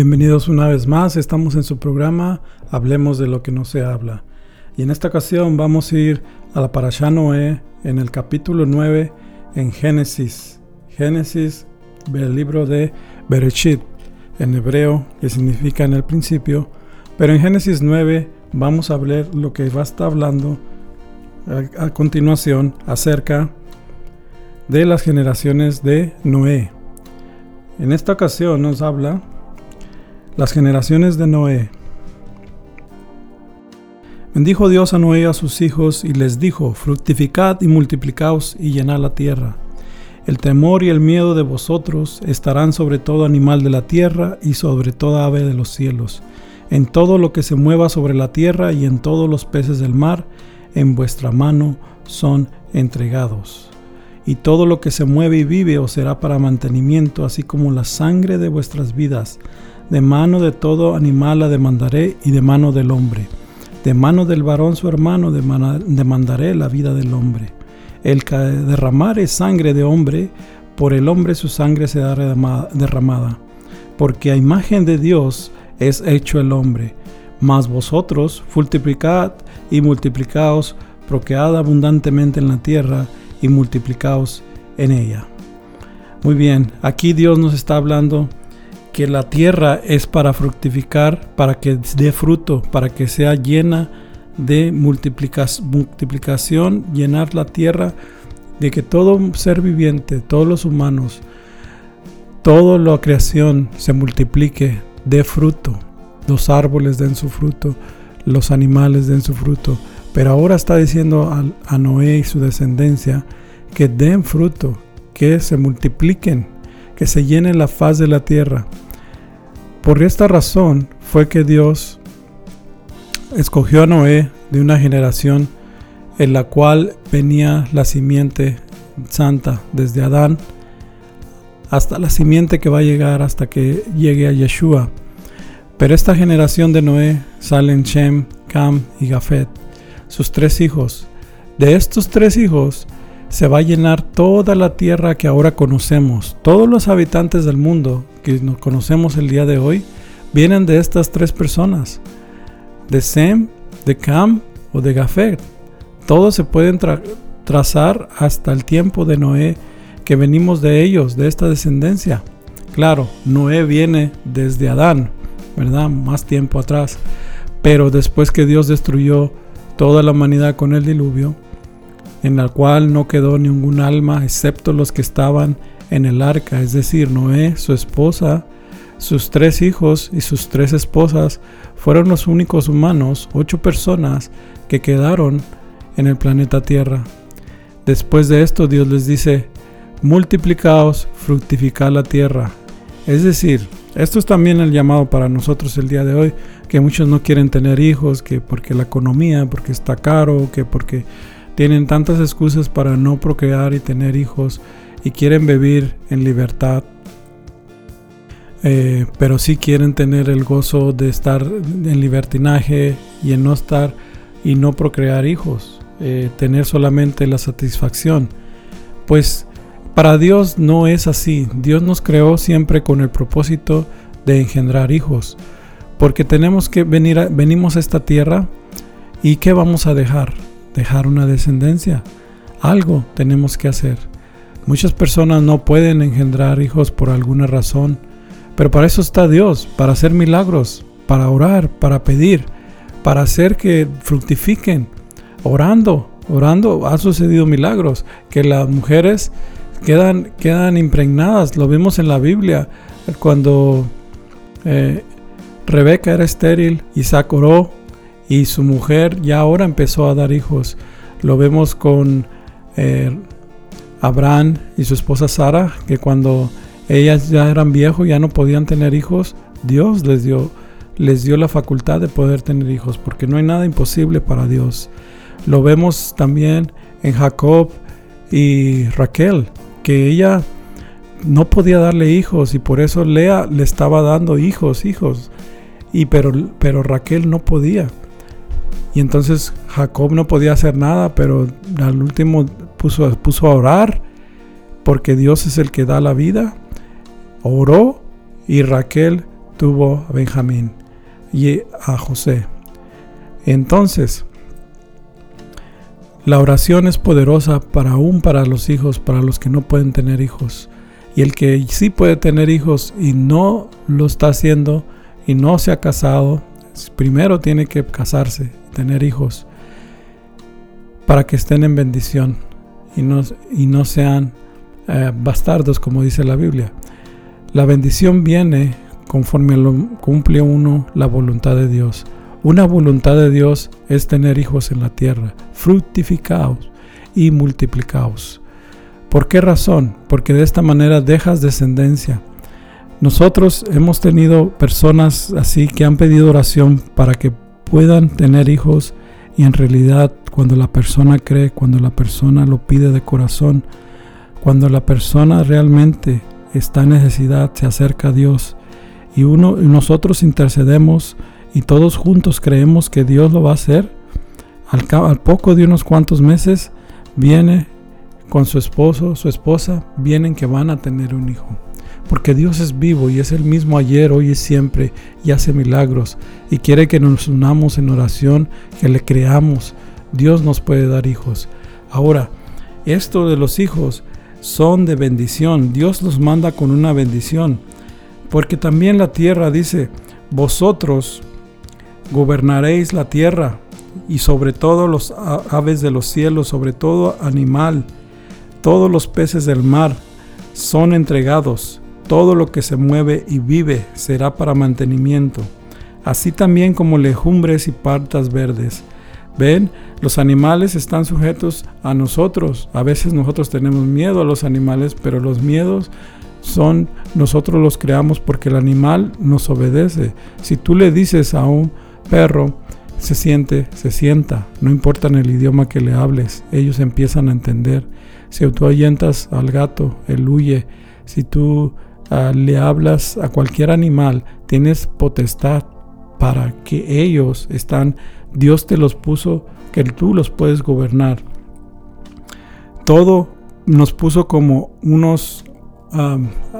Bienvenidos una vez más, estamos en su programa Hablemos de lo que no se habla. Y en esta ocasión vamos a ir a la Parashá Noé en el capítulo 9 en Génesis. Génesis, el libro de Bereshit, en hebreo, que significa en el principio. Pero en Génesis 9 vamos a ver lo que va a estar hablando a, a continuación acerca de las generaciones de Noé. En esta ocasión nos habla las generaciones de Noé. Bendijo Dios a Noé y a sus hijos y les dijo, fructificad y multiplicaos y llenad la tierra. El temor y el miedo de vosotros estarán sobre todo animal de la tierra y sobre toda ave de los cielos, en todo lo que se mueva sobre la tierra y en todos los peces del mar, en vuestra mano son entregados. Y todo lo que se mueve y vive os será para mantenimiento, así como la sangre de vuestras vidas de mano de todo animal la demandaré y de mano del hombre. De mano del varón su hermano demandaré la vida del hombre. El que derramare sangre de hombre, por el hombre su sangre será derramada. Porque a imagen de Dios es hecho el hombre. Mas vosotros multiplicad y multiplicaos, proquead abundantemente en la tierra y multiplicaos en ella. Muy bien, aquí Dios nos está hablando que la tierra es para fructificar, para que dé fruto, para que sea llena de multiplicación, llenar la tierra de que todo ser viviente, todos los humanos, toda la creación se multiplique, dé fruto, los árboles den su fruto, los animales den su fruto. Pero ahora está diciendo a, a Noé y su descendencia que den fruto, que se multipliquen, que se llene la faz de la tierra. Por esta razón fue que Dios escogió a Noé de una generación en la cual venía la simiente santa desde Adán hasta la simiente que va a llegar hasta que llegue a Yeshua. Pero esta generación de Noé salen Shem, Cam y Gafet, sus tres hijos. De estos tres hijos se va a llenar toda la tierra que ahora conocemos. Todos los habitantes del mundo que nos conocemos el día de hoy vienen de estas tres personas, de Sem, de Cam o de Gafet. Todos se pueden trazar hasta el tiempo de Noé, que venimos de ellos, de esta descendencia. Claro, Noé viene desde Adán, ¿verdad? Más tiempo atrás. Pero después que Dios destruyó toda la humanidad con el diluvio, en la cual no quedó ningún alma excepto los que estaban en el arca, es decir, Noé, su esposa, sus tres hijos y sus tres esposas fueron los únicos humanos, ocho personas, que quedaron en el planeta Tierra. Después de esto Dios les dice, multiplicaos, fructificad la tierra. Es decir, esto es también el llamado para nosotros el día de hoy, que muchos no quieren tener hijos, que porque la economía, porque está caro, que porque tienen tantas excusas para no procrear y tener hijos y quieren vivir en libertad, eh, pero sí quieren tener el gozo de estar en libertinaje y en no estar y no procrear hijos, eh, tener solamente la satisfacción. Pues para Dios no es así. Dios nos creó siempre con el propósito de engendrar hijos, porque tenemos que venir, a, venimos a esta tierra y ¿qué vamos a dejar? Dejar una descendencia. Algo tenemos que hacer. Muchas personas no pueden engendrar hijos por alguna razón, pero para eso está Dios, para hacer milagros, para orar, para pedir, para hacer que fructifiquen. Orando, orando ha sucedido milagros, que las mujeres quedan, quedan impregnadas, lo vimos en la Biblia, cuando eh, Rebeca era estéril, Isaac oró y su mujer ya ahora empezó a dar hijos. Lo vemos con eh, Abraham y su esposa Sara, que cuando ellas ya eran viejos, ya no podían tener hijos, Dios les dio, les dio la facultad de poder tener hijos, porque no hay nada imposible para Dios. Lo vemos también en Jacob y Raquel, que ella no podía darle hijos y por eso Lea le estaba dando hijos, hijos. Y pero, pero Raquel no podía. Y entonces Jacob no podía hacer nada, pero al último puso, puso a orar, porque Dios es el que da la vida. Oró y Raquel tuvo a Benjamín y a José. Entonces, la oración es poderosa para aún para los hijos, para los que no pueden tener hijos. Y el que sí puede tener hijos y no lo está haciendo y no se ha casado, primero tiene que casarse, tener hijos, para que estén en bendición y no, y no sean eh, bastardos, como dice la Biblia. La bendición viene conforme lo cumple uno la voluntad de Dios. Una voluntad de Dios es tener hijos en la tierra, fructificados y multiplicados. ¿Por qué razón? Porque de esta manera dejas descendencia. Nosotros hemos tenido personas así que han pedido oración para que puedan tener hijos y en realidad cuando la persona cree, cuando la persona lo pide de corazón, cuando la persona realmente está en necesidad, se acerca a Dios y uno nosotros intercedemos y todos juntos creemos que Dios lo va a hacer, al, al poco de unos cuantos meses viene con su esposo, su esposa, vienen que van a tener un hijo. Porque Dios es vivo y es el mismo ayer, hoy y siempre y hace milagros y quiere que nos unamos en oración, que le creamos. Dios nos puede dar hijos. Ahora, esto de los hijos son de bendición. Dios los manda con una bendición. Porque también la tierra dice, vosotros gobernaréis la tierra y sobre todo los aves de los cielos, sobre todo animal, todos los peces del mar son entregados, todo lo que se mueve y vive será para mantenimiento, así también como legumbres y partas verdes. Ven, los animales están sujetos a nosotros. A veces nosotros tenemos miedo a los animales, pero los miedos son nosotros los creamos porque el animal nos obedece. Si tú le dices a un perro, se siente, se sienta, no importa en el idioma que le hables, ellos empiezan a entender. Si tú ahuyentas al gato, él huye. Si tú uh, le hablas a cualquier animal, tienes potestad para que ellos están, Dios te los puso, que tú los puedes gobernar. Todo nos puso como unos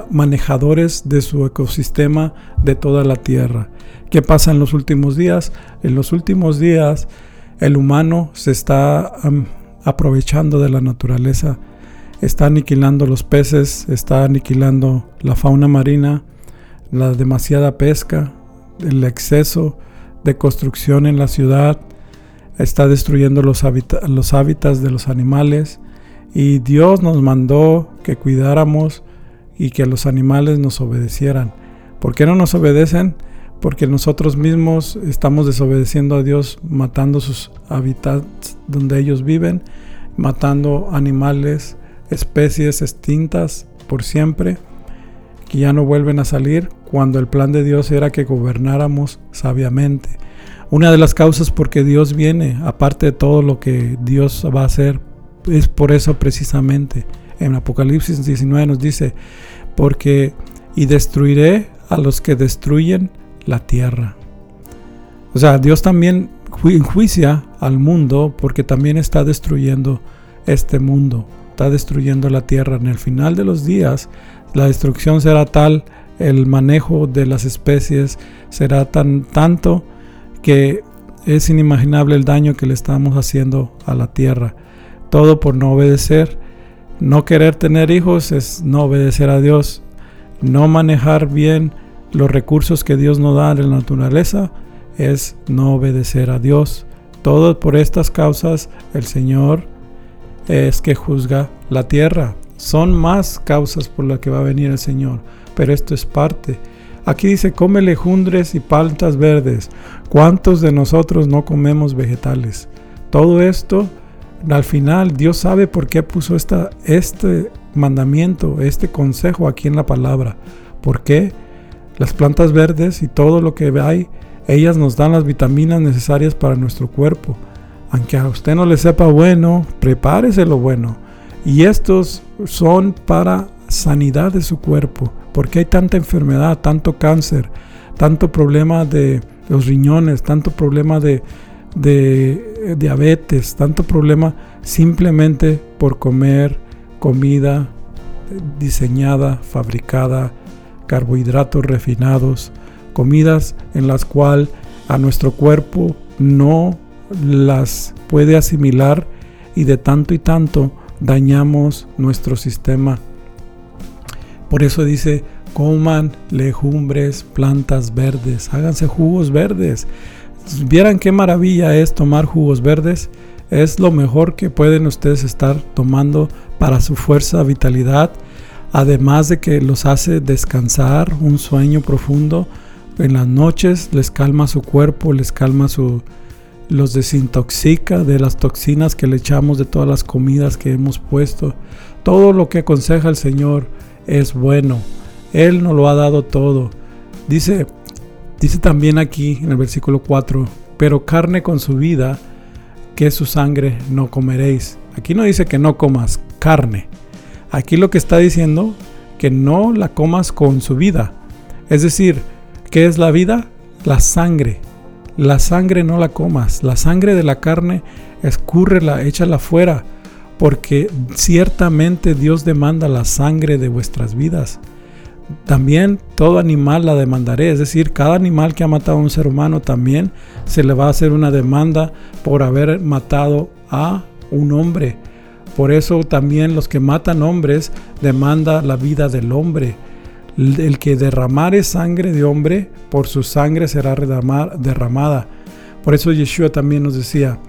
manejadores de su ecosistema de toda la tierra. ¿Qué pasa en los últimos días? En los últimos días el humano se está aprovechando de la naturaleza, está aniquilando los peces, está aniquilando la fauna marina, la demasiada pesca, el exceso de construcción en la ciudad, está destruyendo los, los hábitats de los animales y Dios nos mandó que cuidáramos y que los animales nos obedecieran. ¿Por qué no nos obedecen? porque nosotros mismos estamos desobedeciendo a Dios, matando sus hábitats donde ellos viven, matando animales, especies extintas por siempre, que ya no vuelven a salir, cuando el plan de Dios era que gobernáramos sabiamente. Una de las causas por que Dios viene, aparte de todo lo que Dios va a hacer, es por eso precisamente. En Apocalipsis 19 nos dice, porque y destruiré a los que destruyen la tierra. O sea, Dios también enjuicia al mundo porque también está destruyendo este mundo, está destruyendo la tierra. En el final de los días, la destrucción será tal, el manejo de las especies será tan tanto que es inimaginable el daño que le estamos haciendo a la tierra. Todo por no obedecer. No querer tener hijos es no obedecer a Dios. No manejar bien los recursos que Dios nos da de la naturaleza es no obedecer a Dios. Todo por estas causas el Señor es que juzga la tierra. Son más causas por las que va a venir el Señor, pero esto es parte. Aquí dice, come legumbres y paltas verdes. ¿Cuántos de nosotros no comemos vegetales? Todo esto, al final, Dios sabe por qué puso esta, este mandamiento, este consejo aquí en la palabra. ¿Por qué? Las plantas verdes y todo lo que hay, ellas nos dan las vitaminas necesarias para nuestro cuerpo. Aunque a usted no le sepa bueno, prepárese lo bueno. Y estos son para sanidad de su cuerpo. Porque hay tanta enfermedad, tanto cáncer, tanto problema de los riñones, tanto problema de, de diabetes, tanto problema simplemente por comer comida diseñada, fabricada carbohidratos refinados, comidas en las cuales a nuestro cuerpo no las puede asimilar y de tanto y tanto dañamos nuestro sistema. Por eso dice, coman legumbres, plantas verdes, háganse jugos verdes. Vieran qué maravilla es tomar jugos verdes. Es lo mejor que pueden ustedes estar tomando para su fuerza, vitalidad, además de que los hace descansar, un sueño profundo. En las noches les calma su cuerpo, les calma su, los desintoxica de las toxinas que le echamos de todas las comidas que hemos puesto. Todo lo que aconseja el Señor es bueno. Él nos lo ha dado todo. Dice, dice también aquí en el versículo 4, pero carne con su vida, que su sangre no comeréis. Aquí no dice que no comas carne. Aquí lo que está diciendo que no la comas con su vida. Es decir, ¿qué es la vida? La sangre. La sangre no la comas, la sangre de la carne, escúrrela, échala fuera, porque ciertamente Dios demanda la sangre de vuestras vidas. También todo animal la demandaré, es decir, cada animal que ha matado a un ser humano también se le va a hacer una demanda por haber matado a un hombre. Por eso también los que matan hombres demanda la vida del hombre. El que derramare sangre de hombre, por su sangre será derramada. Por eso Yeshua también nos decía,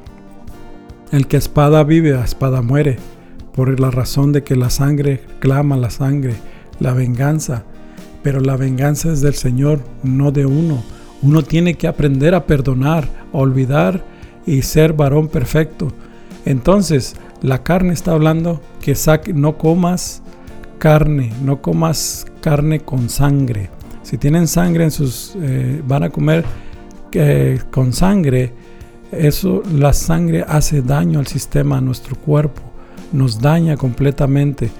el que espada vive, a espada muere, por la razón de que la sangre clama la sangre, la venganza. Pero la venganza es del Señor, no de uno. Uno tiene que aprender a perdonar, a olvidar y ser varón perfecto. Entonces, la carne está hablando que no comas carne, no comas carne con sangre. Si tienen sangre en sus, eh, van a comer eh, con sangre, eso, la sangre hace daño al sistema, a nuestro cuerpo, nos daña completamente.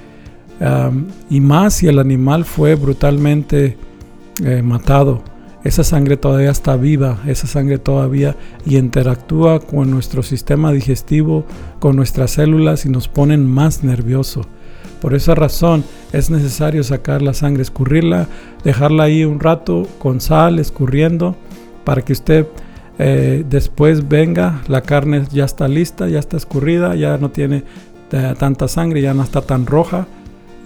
y más si el animal fue brutalmente eh, matado. Esa sangre todavía está viva, esa sangre todavía y interactúa con nuestro sistema digestivo, con nuestras células y nos ponen más nervioso. Por esa razón es necesario sacar la sangre, escurrirla, dejarla ahí un rato con sal, escurriendo, para que usted eh, después venga, la carne ya está lista, ya está escurrida, ya no tiene eh, tanta sangre, ya no está tan roja,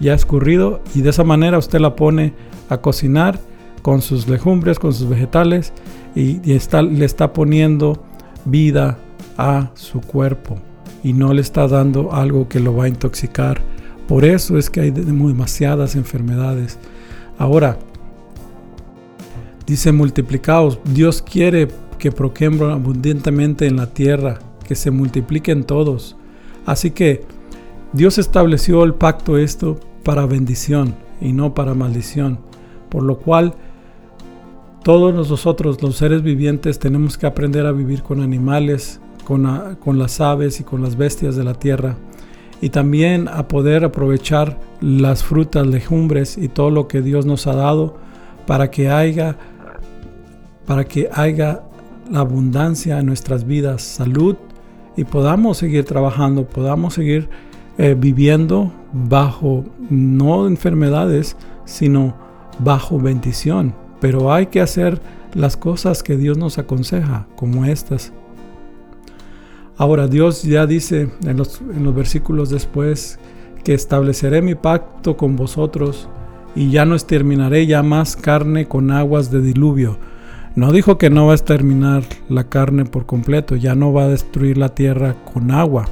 ya escurrido y de esa manera usted la pone a cocinar con sus legumbres, con sus vegetales y, está, le está poniendo vida a su cuerpo y no le está dando algo que lo va a intoxicar por eso es que hay demasiadas enfermedades. Ahora, dice multiplicados. Dios quiere que proquembren abundantemente en la tierra, que se multipliquen todos. Así que Dios estableció el pacto esto para bendición y no para maldición. Por lo cual todos nosotros, los seres vivientes, tenemos que aprender a vivir con animales, con, con las aves y con las bestias de la tierra y también a poder aprovechar las frutas, legumbres y todo lo que Dios nos ha dado para que haya para que haya la abundancia en nuestras vidas, salud y podamos seguir trabajando, podamos seguir eh, viviendo bajo no enfermedades, sino bajo bendición. Pero hay que hacer las cosas que Dios nos aconseja, como estas. Ahora Dios ya dice en los, versículos después que estableceré mi pacto con vosotros y ya no exterminaré ya más carne con aguas de diluvio. No dijo que no va a exterminar la carne por completo, ya no va a destruir la tierra con agua.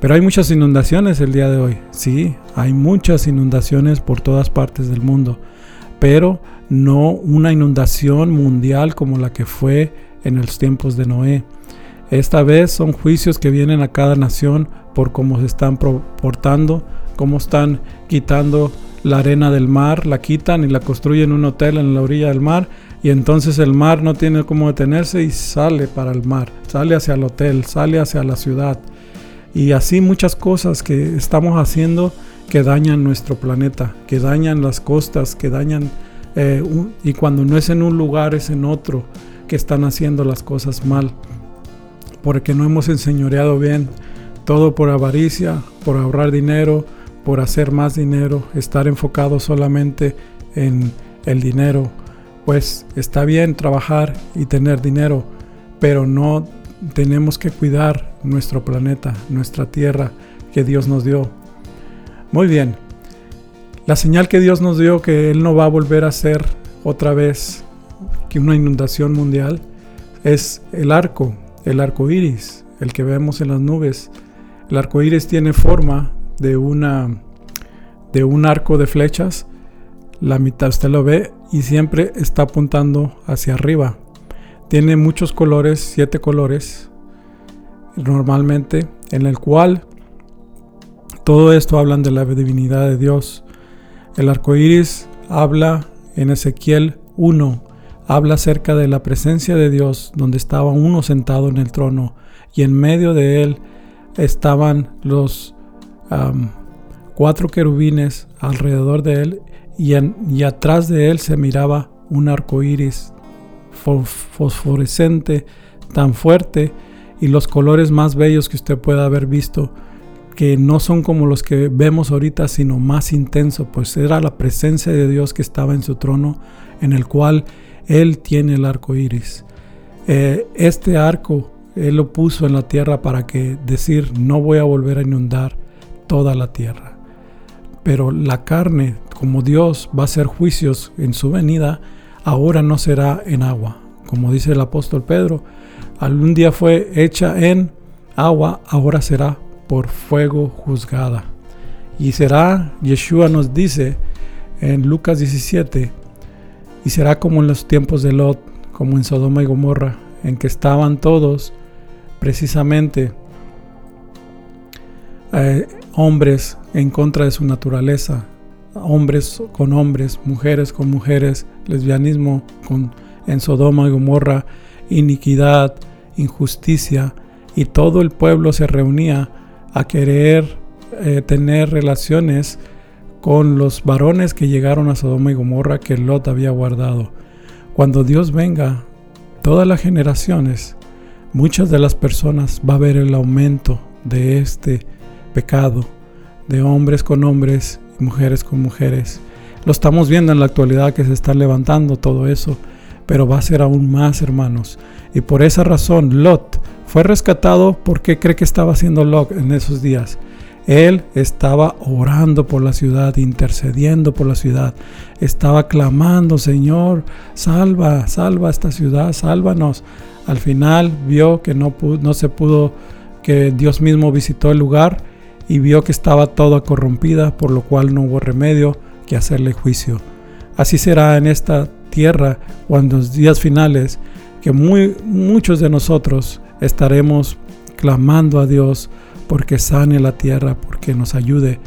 Pero hay muchas inundaciones el día de hoy. Sí, hay muchas inundaciones por todas partes del mundo. Pero no una inundación mundial como la que fue en los tiempos de Noé. Esta vez son juicios que vienen a cada nación por cómo se están portando, cómo están quitando la arena del mar, la quitan y la construyen un hotel en la orilla del mar y entonces el mar no tiene cómo detenerse y sale para el mar, sale hacia el hotel, sale hacia la ciudad. Y así muchas cosas que estamos haciendo que dañan nuestro planeta, que dañan las costas, que dañan... Eh, y cuando no es en un lugar es en otro que están haciendo las cosas mal porque no hemos enseñoreado bien, todo por avaricia, por ahorrar dinero, por hacer más dinero, estar enfocado solamente en el dinero. pues está bien trabajar y tener dinero, pero no tenemos que cuidar nuestro planeta, nuestra tierra que Dios nos dio. Muy bien, la señal que Dios nos dio que Él no va a volver a ser otra vez que una inundación mundial es el arco, el arco iris, el que vemos en las nubes. El arco iris tiene forma de una de un arco de flechas. La mitad usted lo ve y siempre está apuntando hacia arriba. Tiene muchos colores, siete colores, normalmente, en el cual todo esto hablan de la divinidad de Dios. El arco iris habla en Ezequiel 1, habla acerca de la presencia de Dios, donde estaba uno sentado en el trono y en medio de él estaban los cuatro querubines alrededor de él y, y, atrás de él se miraba un arco iris fosforescente tan fuerte y los colores más bellos que usted pueda haber visto que no son como los que vemos ahorita, sino más intenso, pues era la presencia de Dios que estaba en su trono, en el cual Él tiene el arco iris. Eh, este arco Él lo puso en la tierra para que decir, no voy a volver a inundar toda la tierra. Pero la carne, como Dios va a hacer juicios en su venida, ahora no será en agua. Como dice el apóstol Pedro, algún día fue hecha en agua, ahora será por fuego juzgada. Y será, Yeshua nos dice en Lucas 17, y será como en los tiempos de Lot, como en Sodoma y Gomorra, en que estaban todos precisamente eh, hombres en contra de su naturaleza, hombres con hombres, mujeres con mujeres, lesbianismo en Sodoma y Gomorra, iniquidad, injusticia, y todo el pueblo se reunía a querer eh, tener relaciones con los varones que llegaron a Sodoma y Gomorra que Lot había guardado. Cuando Dios venga, todas las generaciones, muchas de las personas va a ver el aumento de este pecado, de hombres con hombres y mujeres con mujeres. Lo estamos viendo en la actualidad que se está levantando todo eso, pero va a ser aún más, hermanos. Y por esa razón, Lot fue rescatado porque cree que estaba haciendo Lot en esos días. Él estaba orando por la ciudad, intercediendo por la ciudad. Estaba clamando, Señor, salva, salva esta ciudad, sálvanos. Al final vio que no, se pudo, que Dios mismo visitó el lugar y vio que estaba toda corrompida, por lo cual no hubo remedio que hacerle juicio. Así será en esta tierra cuando los días finales que muy, muchos de nosotros estaremos clamando a Dios porque sane la tierra, porque nos ayude,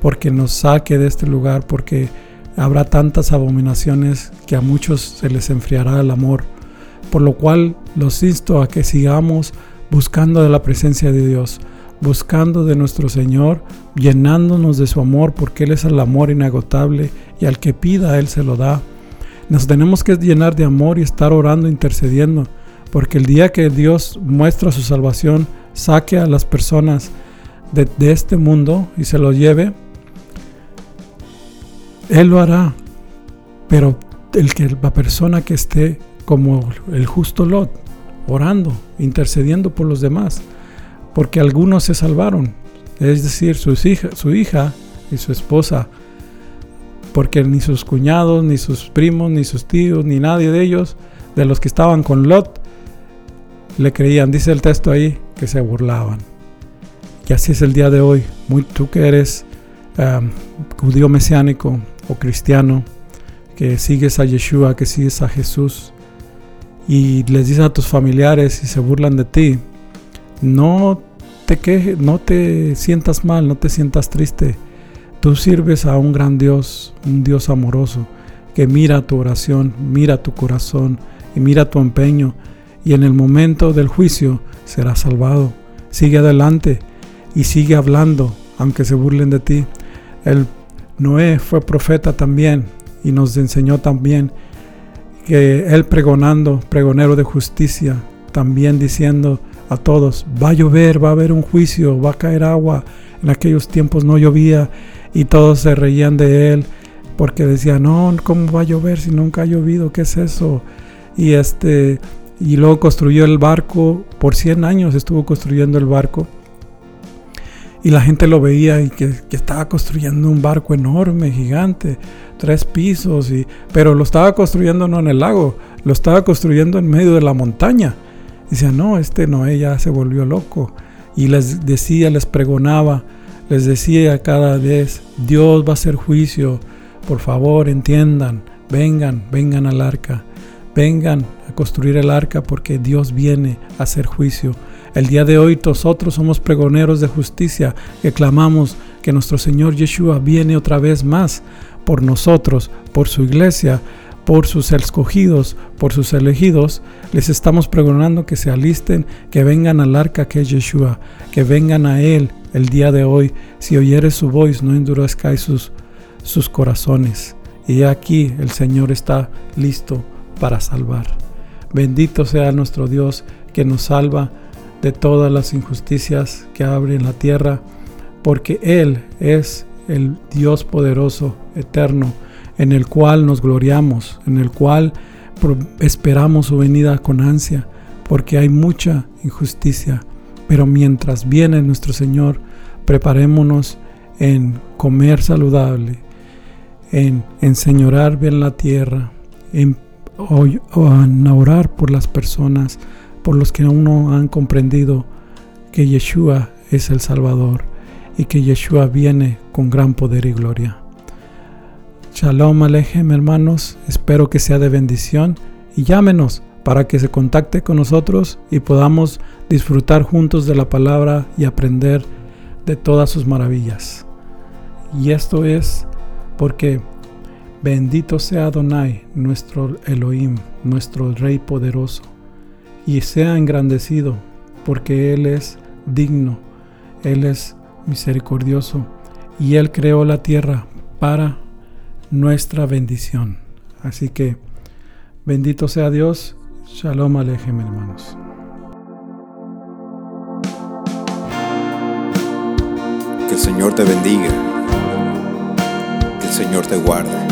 porque nos saque de este lugar, porque habrá tantas abominaciones que a muchos se les enfriará el amor. Por lo cual los insto a que sigamos buscando de la presencia de Dios, buscando de nuestro Señor, llenándonos de su amor, porque Él es el amor inagotable y al que pida Él se lo da. Nos tenemos que llenar de amor y estar orando, intercediendo porque el día que Dios muestra su salvación, saque a las personas de, este mundo y se lo lleve, Él lo hará. Pero el que, la persona que esté como el justo Lot, orando, intercediendo por los demás, porque algunos se salvaron, es decir, hija, su hija y su esposa, porque ni sus cuñados, ni sus primos, ni sus tíos, ni nadie de ellos, de los que estaban con Lot, le creían. Dice el texto ahí que se burlaban. Y así es el día de hoy. Tú que eres um, judío mesiánico o cristiano, que sigues a Yeshua, que sigues a Jesús, y les dices a tus familiares y se burlan de ti, no te quejes, no te sientas mal, no te sientas triste. Tú sirves a un gran Dios, un Dios amoroso, que mira tu oración, mira tu corazón y mira tu empeño y en el momento del juicio serás salvado. Sigue adelante y sigue hablando, aunque se burlen de ti. El Noé fue profeta también y nos enseñó también que él pregonando, pregonero de justicia, también diciendo a todos, va a llover, va a haber un juicio, va a caer agua. En aquellos tiempos no llovía y todos se reían de él, porque decía, no, ¿cómo va a llover si nunca ha llovido? ¿Qué es eso? Y este y luego construyó el barco, por 100 años estuvo construyendo el barco. Y la gente lo veía y que, estaba construyendo un barco enorme, gigante, tres pisos, y, pero lo estaba construyendo no en el lago, lo estaba construyendo en medio de la montaña. Decía, no, este Noé ya se volvió loco. Y les decía, les pregonaba, les decía cada vez, Dios va a hacer juicio, por favor entiendan, vengan, vengan al arca, vengan construir el arca porque Dios viene a hacer juicio. El día de hoy nosotros somos pregoneros de justicia que clamamos que nuestro Señor Yeshua viene otra vez más por nosotros, por su iglesia, por sus escogidos, por sus elegidos, les estamos pregonando que se alisten, que vengan al arca que es Yeshua, que vengan a Él el día de hoy. Si oyeres su voz, no endurezcáis sus, sus corazones. Y aquí el Señor está listo para salvar. Bendito sea nuestro Dios que nos salva de todas las injusticias que abre la tierra, porque Él es el Dios poderoso, eterno, en el cual nos gloriamos, en el cual esperamos su venida con ansia, porque hay mucha injusticia. Pero mientras viene nuestro Señor, preparémonos en comer saludable, en enseñorar bien la tierra, en, en orar por las personas, por los que aún no han comprendido que Yeshua es el Salvador y que Yeshua viene con gran poder y gloria. Shalom Alejem hermanos, espero que sea de bendición y llámenos para que se contacte con nosotros y podamos disfrutar juntos de la palabra y aprender de todas sus maravillas. Y esto es porque bendito sea Adonai, nuestro Elohim, nuestro Rey poderoso, y sea engrandecido porque Él es digno, Él es misericordioso y Él creó la tierra para nuestra bendición. Así que bendito sea Dios. Shalom Alejem, hermanos. Que el Señor te bendiga. Que el Señor te guarde.